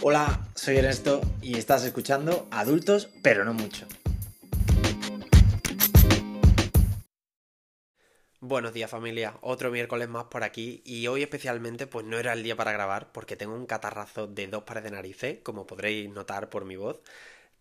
Hola, soy Ernesto y estás escuchando Adultos, pero no mucho. Buenos días familia, otro miércoles más por aquí y hoy especialmente pues no era el día para grabar porque tengo un catarrazo de dos pares de narices, como podréis notar por mi voz.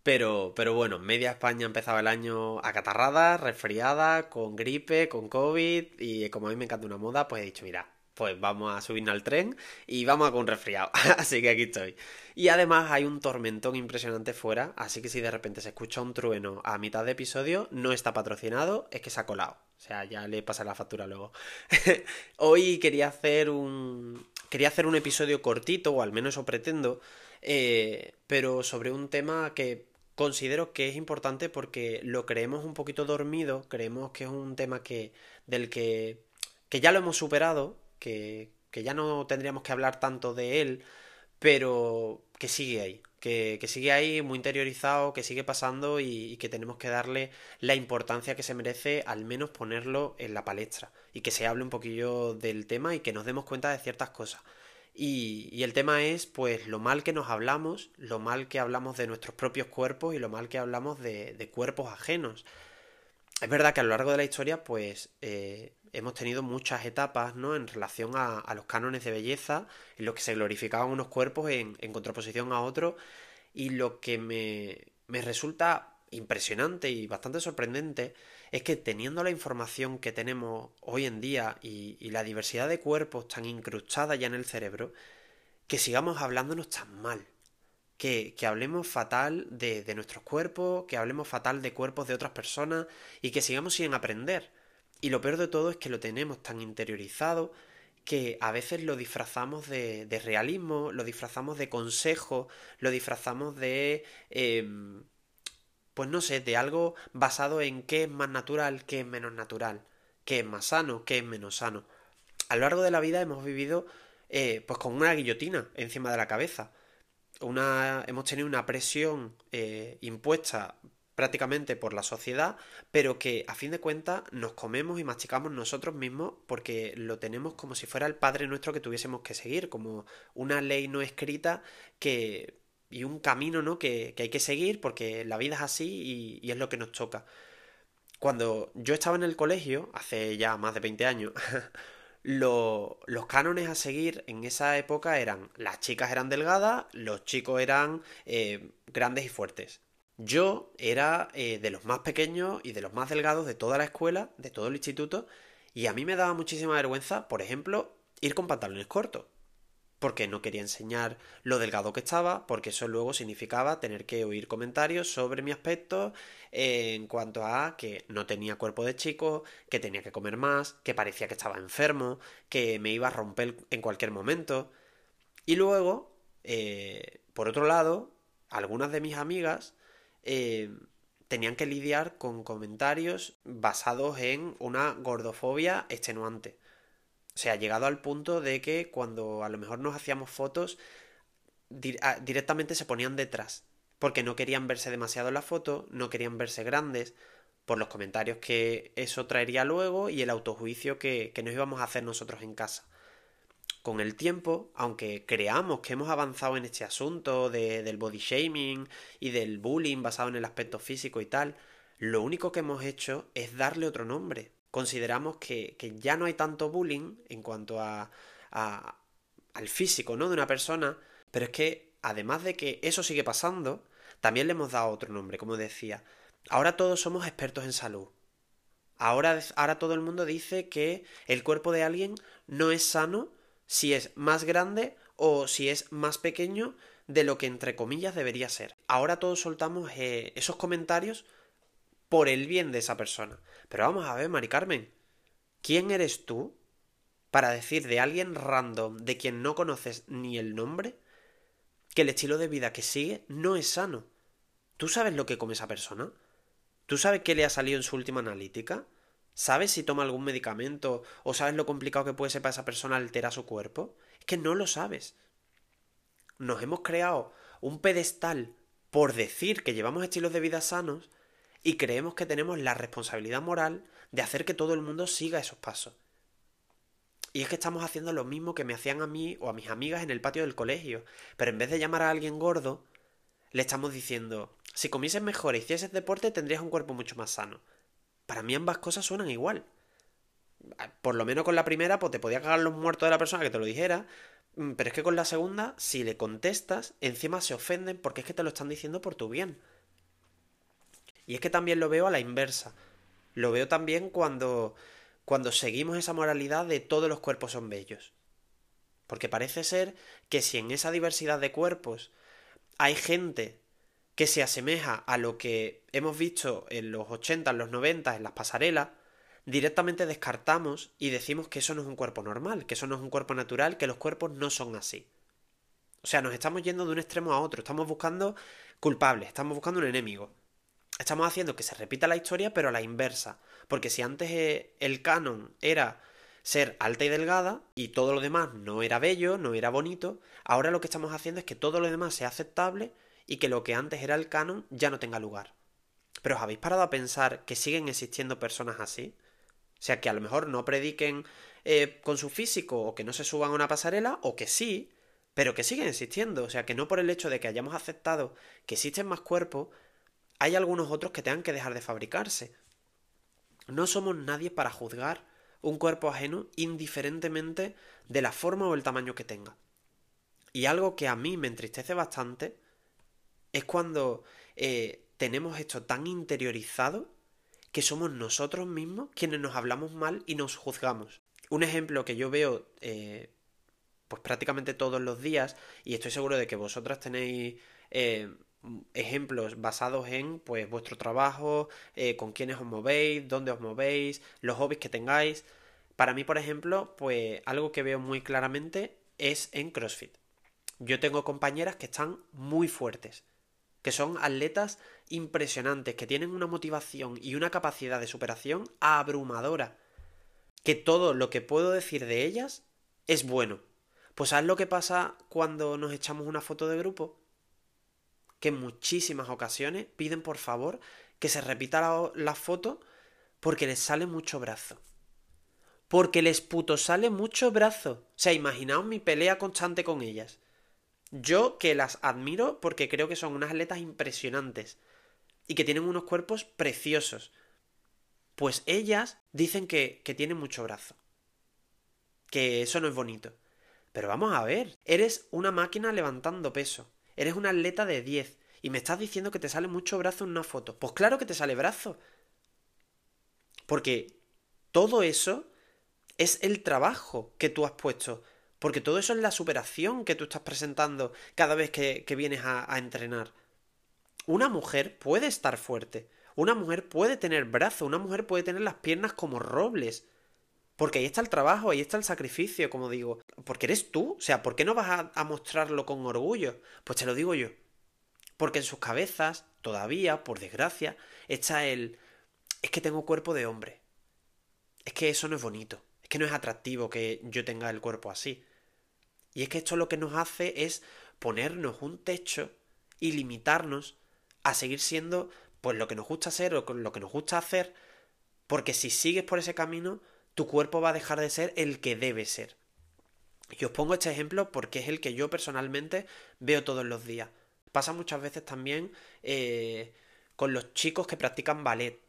Pero, pero bueno, media España empezaba el año acatarrada, resfriada, con gripe, con COVID y como a mí me encanta una moda, pues he dicho, mira, pues vamos a subirnos al tren y vamos a con un resfriado. así que aquí estoy. Y además hay un tormentón impresionante fuera, así que si de repente se escucha un trueno a mitad de episodio, no está patrocinado, es que se ha colado. O sea, ya le pasa la factura luego. Hoy quería hacer un. Quería hacer un episodio cortito, o al menos eso pretendo. Eh, pero sobre un tema que considero que es importante porque lo creemos un poquito dormido. Creemos que es un tema que. del que. que ya lo hemos superado que, ya no tendríamos que hablar tanto de él, pero que sigue ahí, que, sigue ahí muy interiorizado, que sigue pasando y, que tenemos que darle la importancia que se merece, al menos ponerlo en la palestra y que se hable un poquillo del tema y que nos demos cuenta de ciertas cosas. Y, el tema es, pues, lo mal que nos hablamos, lo mal que hablamos de nuestros propios cuerpos y lo mal que hablamos de, cuerpos ajenos. Es verdad que a lo largo de la historia, pues, eh, hemos tenido muchas etapas ¿no? en relación a, los cánones de belleza, en los que se glorificaban unos cuerpos en, contraposición a otros, y lo que me, me, resulta impresionante y bastante sorprendente es que teniendo la información que tenemos hoy en día y, la diversidad de cuerpos tan incrustada ya en el cerebro, que sigamos hablándonos tan mal. Que, que, hablemos fatal de, de, nuestros cuerpos, que hablemos fatal de cuerpos de otras personas y que sigamos sin aprender. Y lo peor de todo es que lo tenemos tan interiorizado que a veces lo disfrazamos de, realismo, lo disfrazamos de consejo, lo disfrazamos de... Em, pues no sé, de algo basado en qué es más natural, qué es menos natural, qué es más sano, qué es menos sano. A lo largo de la vida hemos vivido eh, pues con una guillotina encima de la cabeza. Una, hemos tenido una presión eh, impuesta prácticamente por la sociedad, pero que a fin de cuentas nos comemos y machicamos nosotros mismos porque lo tenemos como si fuera el Padre nuestro que tuviésemos que seguir, como una ley no escrita que y un camino ¿no? que, hay que seguir porque la vida es así y, es lo que nos toca. Cuando yo estaba en el colegio, hace ya más de 20 años, los cánones a seguir en esa época eran las chicas eran delgadas, los chicos eran eh, grandes y fuertes. Yo era eh, de los más pequeños y de los más delgados de toda la escuela, de todo el instituto, y a mí me daba muchísima vergüenza, por ejemplo, ir con pantalones cortos. Porque no quería enseñar lo delgado que estaba, porque eso luego significaba tener que oír comentarios sobre mi aspecto en cuanto a que no tenía cuerpo de chico, que tenía que comer más, que parecía que estaba enfermo, que me iba a romper en cualquier momento. Y luego, eh, por otro lado, algunas de mis amigas eh, tenían que lidiar con comentarios basados en una gordofobia extenuante. O sea, llegado al punto de que cuando a lo mejor nos hacíamos fotos, ah, directamente se ponían detrás. Porque no querían verse demasiado en la foto, no querían verse grandes, por los comentarios que eso traería luego y el autojuicio que nos íbamos a hacer nosotros en casa con el tiempo, aunque creamos que hemos avanzado en este asunto del body shaming y del bullying basado en el aspecto físico y tal, lo único que hemos hecho es darle otro nombre. Consideramos que, ya no hay tanto bullying en cuanto a, al físico ¿no? de una persona, pero es que además de que eso sigue pasando, también le hemos dado otro nombre, como decía. Ahora todos somos expertos en salud. Ahora, ahora todo el mundo dice que el cuerpo de alguien no es sano si es más grande o si es más pequeño de lo que entre comillas debería ser. Ahora todos soltamos eh, esos comentarios por el bien de esa persona. Pero vamos a ver, Mari Carmen, ¿quién eres tú para decir de alguien random de quien no conoces ni el nombre que el estilo de vida que sigue no es sano? ¿Tú sabes lo que come esa persona? ¿Tú sabes qué le ha salido en su última analítica? ¿Sabes si toma algún medicamento o sabes lo complicado que puede ser para esa persona alterar su cuerpo? Es que no lo sabes. Nos hemos creado un pedestal por decir que llevamos estilos de vida sanos y creemos que tenemos la responsabilidad moral de hacer que todo el mundo siga esos pasos. Y es que estamos haciendo lo mismo que me hacían a mí o a mis amigas en el patio del colegio. Pero en vez de llamar a alguien gordo, le estamos diciendo, si comieses mejor y hicieses deporte tendrías un cuerpo mucho más sano. Para mí ambas cosas suenan igual. Por lo menos con la primera, pues te podía cagar los muertos de la persona que te lo dijera, mm, pero es que con la segunda, si le contestas, encima se ofenden porque es que te lo están diciendo por tu bien. Y es que también lo veo a la inversa. Lo veo también cuando, cuando seguimos esa moralidad de todos los cuerpos son bellos. Porque parece ser que si en esa diversidad de cuerpos hay gente que se asemeja a lo que hemos visto en los 80, en los 90, en las pasarelas, directamente descartamos y decimos que eso no es un cuerpo normal, que eso no es un cuerpo natural, que los cuerpos no son así. O sea, nos estamos yendo de un extremo a otro, estamos buscando culpables, estamos buscando un enemigo estamos haciendo que se repita la historia, pero a la inversa. Porque si antes eh, el canon era ser alta y delgada y todo lo demás no era bello, no era bonito, ahora lo que estamos haciendo es que todo lo demás sea aceptable y que lo que antes era el canon ya no tenga lugar. Pero ¿os habéis parado a pensar que siguen existiendo personas así? O sea, que a lo mejor no prediquen eh, con su físico o que no se suban a una pasarela o que sí, pero que siguen existiendo. O sea, que no por el hecho de que hayamos aceptado que existen más cuerpos, hay algunos otros que tengan que dejar de fabricarse. No somos nadie para juzgar un cuerpo ajeno indiferentemente de la forma o el tamaño que tenga. Y algo que a mí me entristece bastante es cuando eh, tenemos esto tan interiorizado que somos nosotros mismos quienes nos hablamos mal y nos juzgamos. Un ejemplo que yo veo eh, pues prácticamente todos los días y estoy seguro de que vosotras tenéis eh, ejemplos basados en pues vuestro trabajo, con quiénes os movéis, dónde os movéis, los hobbies que tengáis. Para mí, por ejemplo, pues algo que veo muy claramente es en CrossFit. Yo tengo compañeras que están muy fuertes, que son atletas impresionantes, que tienen una motivación y una capacidad de superación abrumadora, que todo lo que puedo decir de ellas es bueno. Pues ¿sabes lo que pasa cuando nos echamos una foto de grupo? que en muchísimas ocasiones piden por favor que se repita la, foto porque les sale mucho brazo. Porque les puto sale mucho brazo. O sea, imaginaos mi pelea constante con ellas. Yo que las admiro porque creo que son unas atletas impresionantes y que tienen unos cuerpos preciosos. Pues ellas dicen que, que tienen mucho brazo. Que eso no es bonito. Pero vamos a ver, eres una máquina levantando peso. Eres un atleta de 10 y me estás diciendo que te sale mucho brazo en una foto. Pues claro que te sale brazo. Porque todo eso es el trabajo que tú has puesto. Porque todo eso es la superación que tú estás presentando cada vez que, vienes a, a entrenar. Una mujer puede estar fuerte. Una mujer puede tener brazo. Una mujer puede tener las piernas como robles. Porque ahí está el trabajo, ahí está el sacrificio, como digo. Porque eres tú. O sea, ¿por qué no vas a, mostrarlo con orgullo? Pues te lo digo yo. Porque en sus cabezas, todavía, por desgracia, está el... Es que tengo cuerpo de hombre. Es que eso no es bonito. Es que no es atractivo que yo tenga el cuerpo así. Y es que esto lo que nos hace es ponernos un techo y limitarnos a seguir siendo pues lo que nos gusta ser o lo que nos gusta hacer. Porque si sigues por ese camino, tu cuerpo va a dejar de ser el que debe ser. Y os pongo este ejemplo porque es el que yo personalmente veo todos los días. Pasa muchas veces también eh, con los chicos que practican ballet,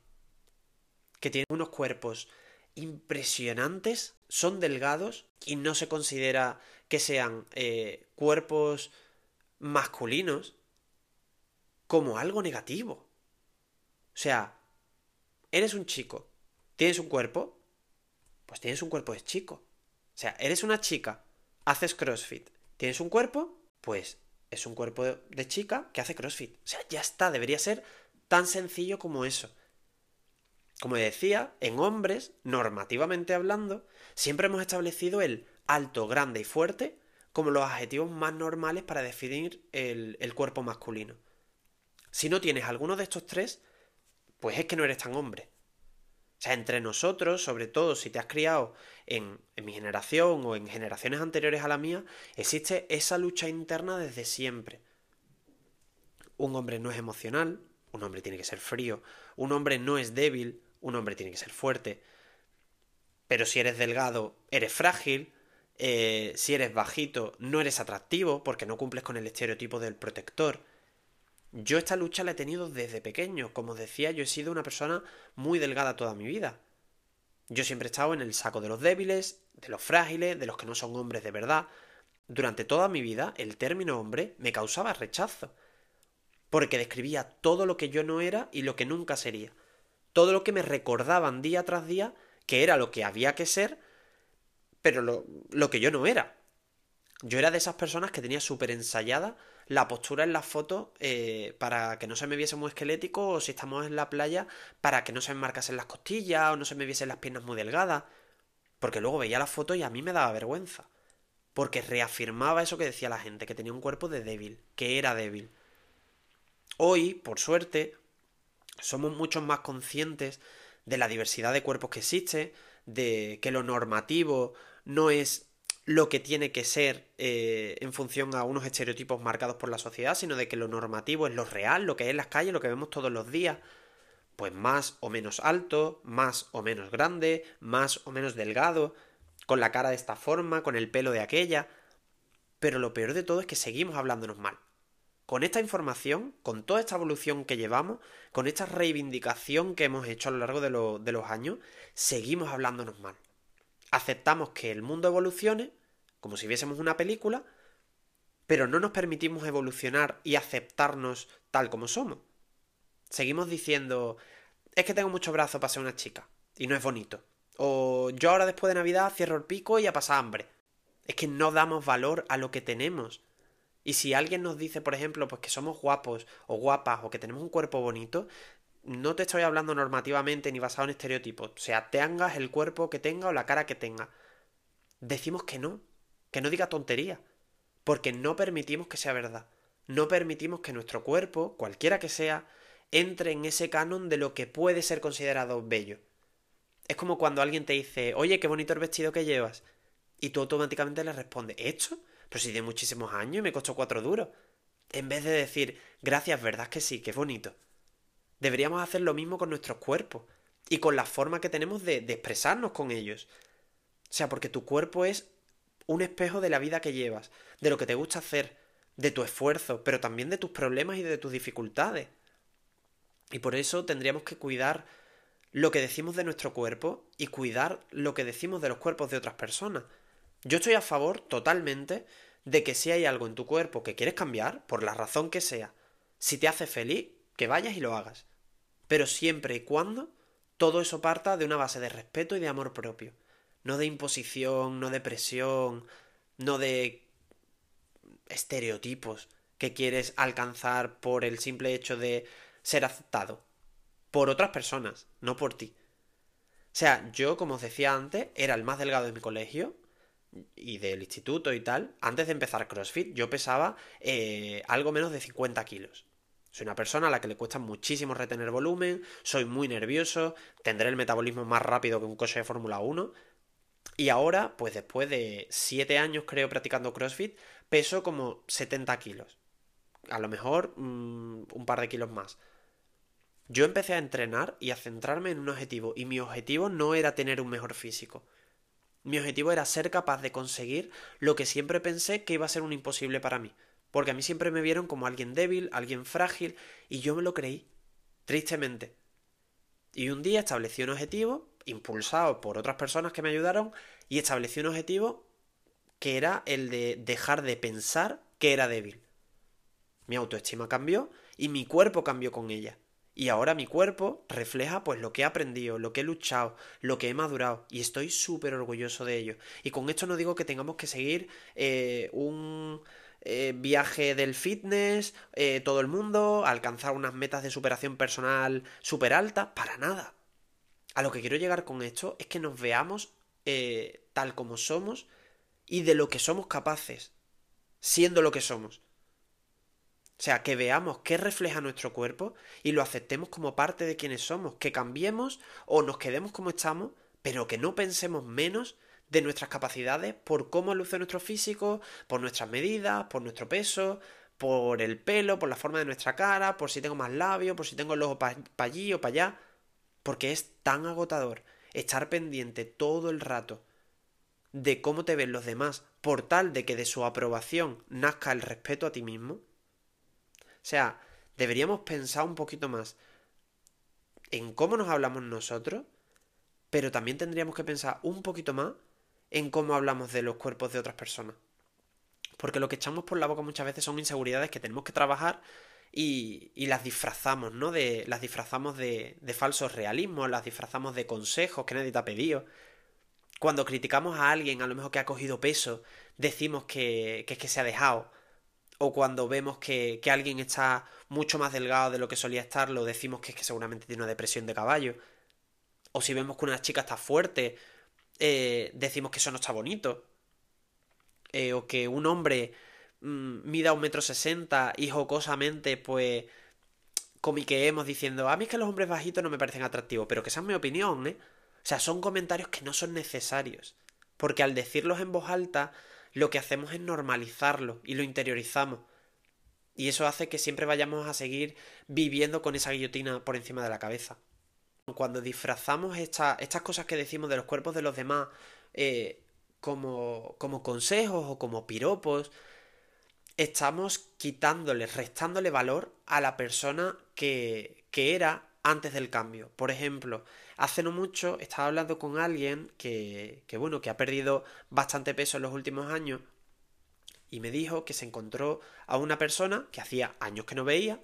que tienen unos cuerpos impresionantes, son delgados y no se considera que sean eh, cuerpos masculinos como algo negativo. O sea, eres un chico, tienes un cuerpo, pues tienes un cuerpo de chico. O sea, eres una chica, haces CrossFit, tienes un cuerpo, pues es un cuerpo de chica que hace CrossFit. O sea, ya está, debería ser tan sencillo como eso. Como decía, en hombres, normativamente hablando, siempre hemos establecido el alto, grande y fuerte como los adjetivos más normales para definir el, cuerpo masculino. Si no tienes alguno de estos tres, pues es que no eres tan hombre. O sea, entre nosotros, sobre todo si te has criado en, mi generación o en generaciones anteriores a la mía, existe esa lucha interna desde siempre. Un hombre no es emocional, un hombre tiene que ser frío, un hombre no es débil, un hombre tiene que ser fuerte. pero si eres delgado, eres frágil, eh, si eres bajito, no eres atractivo porque no cumples con el estereotipo del protector. Yo esta lucha la he tenido desde pequeño. Como decía, yo he sido una persona muy delgada toda mi vida. Yo siempre he estado en el saco de los débiles, de los frágiles, de los que no son hombres de verdad. Durante toda mi vida, el término hombre me causaba rechazo. Porque describía todo lo que yo no era y lo que nunca sería. Todo lo que me recordaban día tras día que era lo que había que ser, pero lo, que yo no era. Yo era de esas personas que tenía súper ensayada la postura en las fotos eh, para que no se me viese muy esquelético o si estamos en la playa para que no se me marcasen las costillas o no se me viesen las piernas muy delgadas. Porque luego veía la foto y a mí me daba vergüenza. Porque reafirmaba eso que decía la gente, que tenía un cuerpo de débil, que era débil. Hoy, por suerte, somos mucho más conscientes de la diversidad de cuerpos que existe, de que lo normativo no es lo que tiene que ser eh, en función a unos estereotipos marcados por la sociedad, sino de que lo normativo es lo real, lo que es en las calles, lo que vemos todos los días. Pues más o menos alto, más o menos grande, más o menos delgado, con la cara de esta forma, con el pelo de aquella. Pero lo peor de todo es que seguimos hablándonos mal. Con esta información, con toda esta evolución que llevamos, con esta reivindicación que hemos hecho a lo largo de, los años, seguimos hablándonos mal. Aceptamos que el mundo evolucione como si viésemos una película, pero no nos permitimos evolucionar y aceptarnos tal como somos. Seguimos diciendo, es que tengo mucho brazo para ser una chica, y no es bonito. O yo ahora después de Navidad cierro el pico y ya pasa hambre. Es que no damos valor a lo que tenemos. Y si alguien nos dice, por ejemplo, pues que somos guapos o guapas o que tenemos un cuerpo bonito, no te estoy hablando normativamente ni basado en estereotipos. O sea, tengas el cuerpo que tenga o la cara que tenga. Decimos que no, que no diga tontería, porque no permitimos que sea verdad. No permitimos que nuestro cuerpo, cualquiera que sea, entre en ese canon de lo que puede ser considerado bello. Es como cuando alguien te dice, oye, qué bonito el vestido que llevas. Y tú automáticamente le respondes, ¿esto? Pero si tiene muchísimos años y me costó cuatro duros. En vez de decir, gracias, verdad que sí, qué bonito. Deberíamos hacer lo mismo con nuestros cuerpos y con la forma que tenemos de, de expresarnos con ellos. O sea, porque tu cuerpo es un espejo de la vida que llevas, de lo que te gusta hacer, de tu esfuerzo, pero también de tus problemas y de tus dificultades. Y por eso tendríamos que cuidar lo que decimos de nuestro cuerpo y cuidar lo que decimos de los cuerpos de otras personas. Yo estoy a favor totalmente de que si hay algo en tu cuerpo que quieres cambiar, por la razón que sea, si te hace feliz, que vayas y lo hagas. Pero siempre y cuando todo eso parta de una base de respeto y de amor propio no de imposición, no de presión, no de estereotipos que quieres alcanzar por el simple hecho de ser aceptado por otras personas, no por ti. O sea, yo, como os decía antes, era el más delgado de mi colegio y del instituto y tal. Antes de empezar CrossFit, yo pesaba eh, algo menos de 50 kilos. Soy una persona a la que le cuesta muchísimo retener volumen, soy muy nervioso, tendré el metabolismo más rápido que un coche de Fórmula 1, y ahora, pues después de 7 años creo practicando CrossFit, peso como 70 kilos. A lo mejor mm, un par de kilos más. Yo empecé a entrenar y a centrarme en un objetivo. Y mi objetivo no era tener un mejor físico. Mi objetivo era ser capaz de conseguir lo que siempre pensé que iba a ser un imposible para mí. Porque a mí siempre me vieron como alguien débil, alguien frágil, y yo me lo creí. Tristemente. Y un día establecí un objetivo impulsado por otras personas que me ayudaron y establecí un objetivo que era el de dejar de pensar que era débil. Mi autoestima cambió y mi cuerpo cambió con ella. Y ahora mi cuerpo refleja pues lo que he aprendido, lo que he luchado, lo que he madurado. Y estoy súper orgulloso de ello. Y con esto no digo que tengamos que seguir eh, un eh, viaje del fitness, eh, todo el mundo, alcanzar unas metas de superación personal súper altas. Para nada. A lo que quiero llegar con esto es que nos veamos tal como somos y de lo que somos capaces, siendo lo que somos. O sea, que veamos qué refleja nuestro cuerpo y lo aceptemos como parte de quienes somos, que cambiemos o nos quedemos como estamos, pero que no pensemos menos de nuestras capacidades por cómo luce nuestro físico, por nuestras medidas, por nuestro peso, por el pelo, por la forma de nuestra cara, por si tengo más labios, por si tengo el ojo para allí o para allá porque es tan agotador estar pendiente todo el rato de cómo te ven los demás, por tal de que de su aprobación nazca el respeto a ti mismo. Sea, deberíamos pensar un poquito más en cómo nos hablamos nosotros, pero también tendríamos que pensar un poquito más en cómo hablamos de los cuerpos de otras personas. Porque lo que echamos por la boca muchas veces son inseguridades que tenemos que trabajar y, las disfrazamos, ¿no? De, las disfrazamos de, de falsos realismos, las disfrazamos de consejos que nadie te ha pedido. Cuando criticamos a alguien, a lo mejor que ha cogido peso, decimos que, que es que se ha dejado. O cuando vemos que, que alguien está mucho más delgado de lo que solía estarlo, decimos que es que seguramente tiene una depresión de caballo. O si vemos que una chica está fuerte, eh, decimos que eso no está bonito. Eh, o que un hombre mmm, mida un metro sesenta y jocosamente, pues, comiqueemos diciendo, a mí es que los hombres bajitos no me parecen atractivos, pero que esa es mi opinión, ¿eh? O sea, son comentarios que no son necesarios. Porque al decirlos en voz alta, lo que hacemos es normalizarlo y lo interiorizamos. Y eso hace que siempre vayamos a seguir viviendo con esa guillotina por encima de la cabeza. Cuando disfrazamos esta, estas cosas que decimos de los cuerpos de los demás eh, como, como consejos o como piropos, estamos quitándole, restándole valor a la persona que, que era antes del cambio. Por ejemplo, hace no mucho estaba hablando con alguien que, que, bueno, que ha perdido bastante peso en los últimos años y me dijo que se encontró a una persona que hacía años que no veía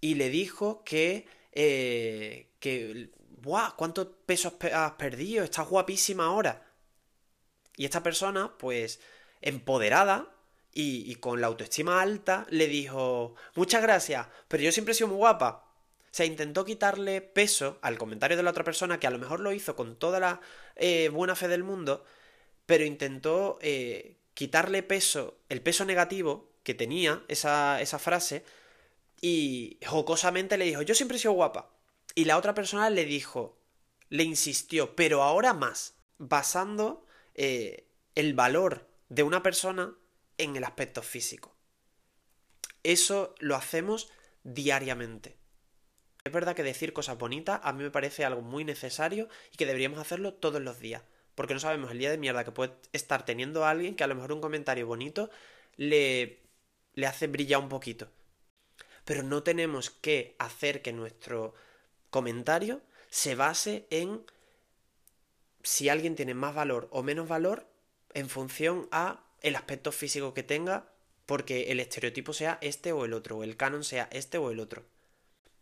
y le dijo que, eh, que, ¡buah! ¿Cuánto peso has perdido? Estás guapísima ahora. Y esta persona, pues, empoderada y con la autoestima alta, le dijo, muchas gracias, pero yo siempre he sido muy guapa. Sea, intentó quitarle peso al comentario de la otra persona, que a lo mejor lo hizo con toda la eh, buena fe del mundo, pero intentó eh, quitarle peso, el peso negativo que tenía esa, esa frase, y jocosamente le dijo, yo siempre he sido guapa. Y la otra persona le dijo, le insistió, pero ahora más, basando eh, el valor de una persona en el aspecto físico. Eso lo hacemos diariamente. Es verdad que decir cosas bonitas a mí me parece algo muy necesario y que deberíamos hacerlo todos los días. Porque no sabemos el día de mierda que puede estar teniendo a alguien que a lo mejor un comentario bonito le, le hace brillar un poquito. Pero no tenemos que hacer que nuestro comentario se base en si alguien tiene más valor o menos valor en función a el aspecto físico que tenga, porque el estereotipo sea este o el otro, o el canon sea este o el otro.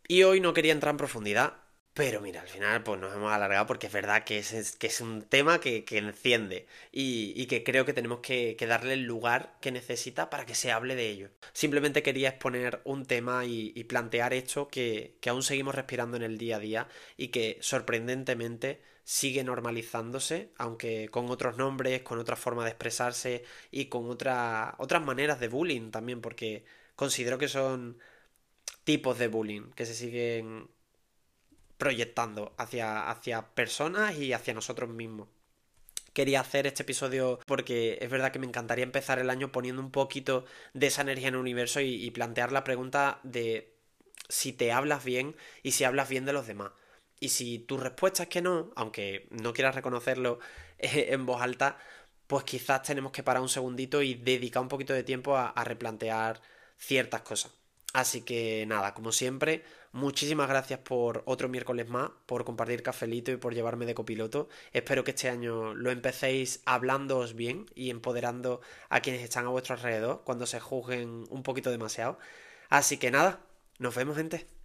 Y hoy no quería entrar en profundidad, pero mira, al final pues nos hemos alargado porque es verdad que es, que es un tema que, que enciende y, y, que creo que tenemos que, darle el lugar que necesita para que se hable de ello. Simplemente quería exponer un tema y, plantear esto que, que aún seguimos respirando en el día a día y que sorprendentemente sigue normalizándose, aunque con otros nombres, con otra forma de expresarse y con otra, otras maneras de bullying también, porque considero que son tipos de bullying que se siguen proyectando hacia, hacia personas y hacia nosotros mismos. Quería hacer este episodio porque es verdad que me encantaría empezar el año poniendo un poquito de esa energía en el universo y, plantear la pregunta de si te hablas bien y si hablas bien de los demás. Y si tu respuesta es que no, aunque no quieras reconocerlo en voz alta, pues quizás tenemos que parar un segundito y dedicar un poquito de tiempo a replantear ciertas cosas. Así que nada, como siempre, muchísimas gracias por otro miércoles más, por compartir cafelito y por llevarme de copiloto. Espero que este año lo empecéis hablándoos bien y empoderando a quienes están a vuestro alrededor cuando se juzguen un poquito demasiado. Así que nada, nos vemos gente.